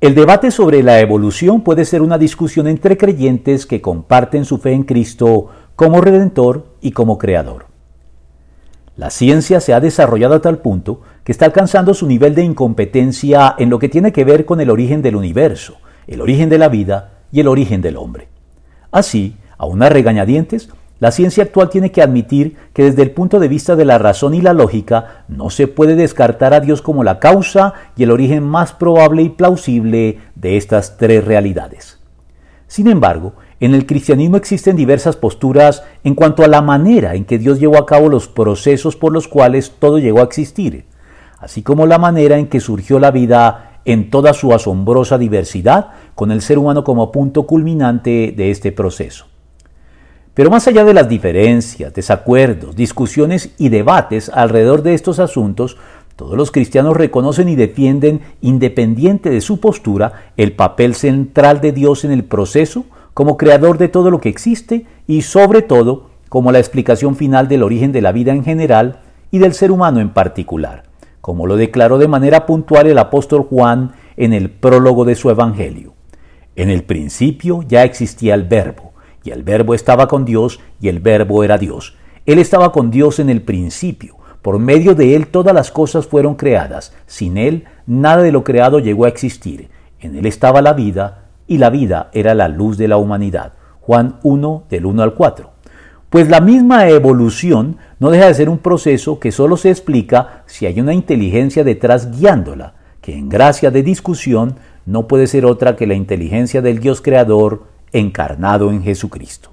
El debate sobre la evolución puede ser una discusión entre creyentes que comparten su fe en Cristo como Redentor y como Creador. La ciencia se ha desarrollado a tal punto que está alcanzando su nivel de incompetencia en lo que tiene que ver con el origen del universo, el origen de la vida y el origen del hombre. Así, a regañadientes, la ciencia actual tiene que admitir que desde el punto de vista de la razón y la lógica no se puede descartar a Dios como la causa y el origen más probable y plausible de estas tres realidades. Sin embargo, en el cristianismo existen diversas posturas en cuanto a la manera en que Dios llevó a cabo los procesos por los cuales todo llegó a existir, así como la manera en que surgió la vida en toda su asombrosa diversidad, con el ser humano como punto culminante de este proceso. Pero más allá de las diferencias, desacuerdos, discusiones y debates alrededor de estos asuntos, todos los cristianos reconocen y defienden, independiente de su postura, el papel central de Dios en el proceso como creador de todo lo que existe y sobre todo como la explicación final del origen de la vida en general y del ser humano en particular, como lo declaró de manera puntual el apóstol Juan en el prólogo de su Evangelio. En el principio ya existía el verbo y el verbo estaba con Dios, y el verbo era Dios. Él estaba con Dios en el principio. Por medio de Él todas las cosas fueron creadas. Sin Él nada de lo creado llegó a existir. En Él estaba la vida, y la vida era la luz de la humanidad. Juan 1 del 1 al 4. Pues la misma evolución no deja de ser un proceso que solo se explica si hay una inteligencia detrás guiándola, que en gracia de discusión no puede ser otra que la inteligencia del Dios creador encarnado en Jesucristo.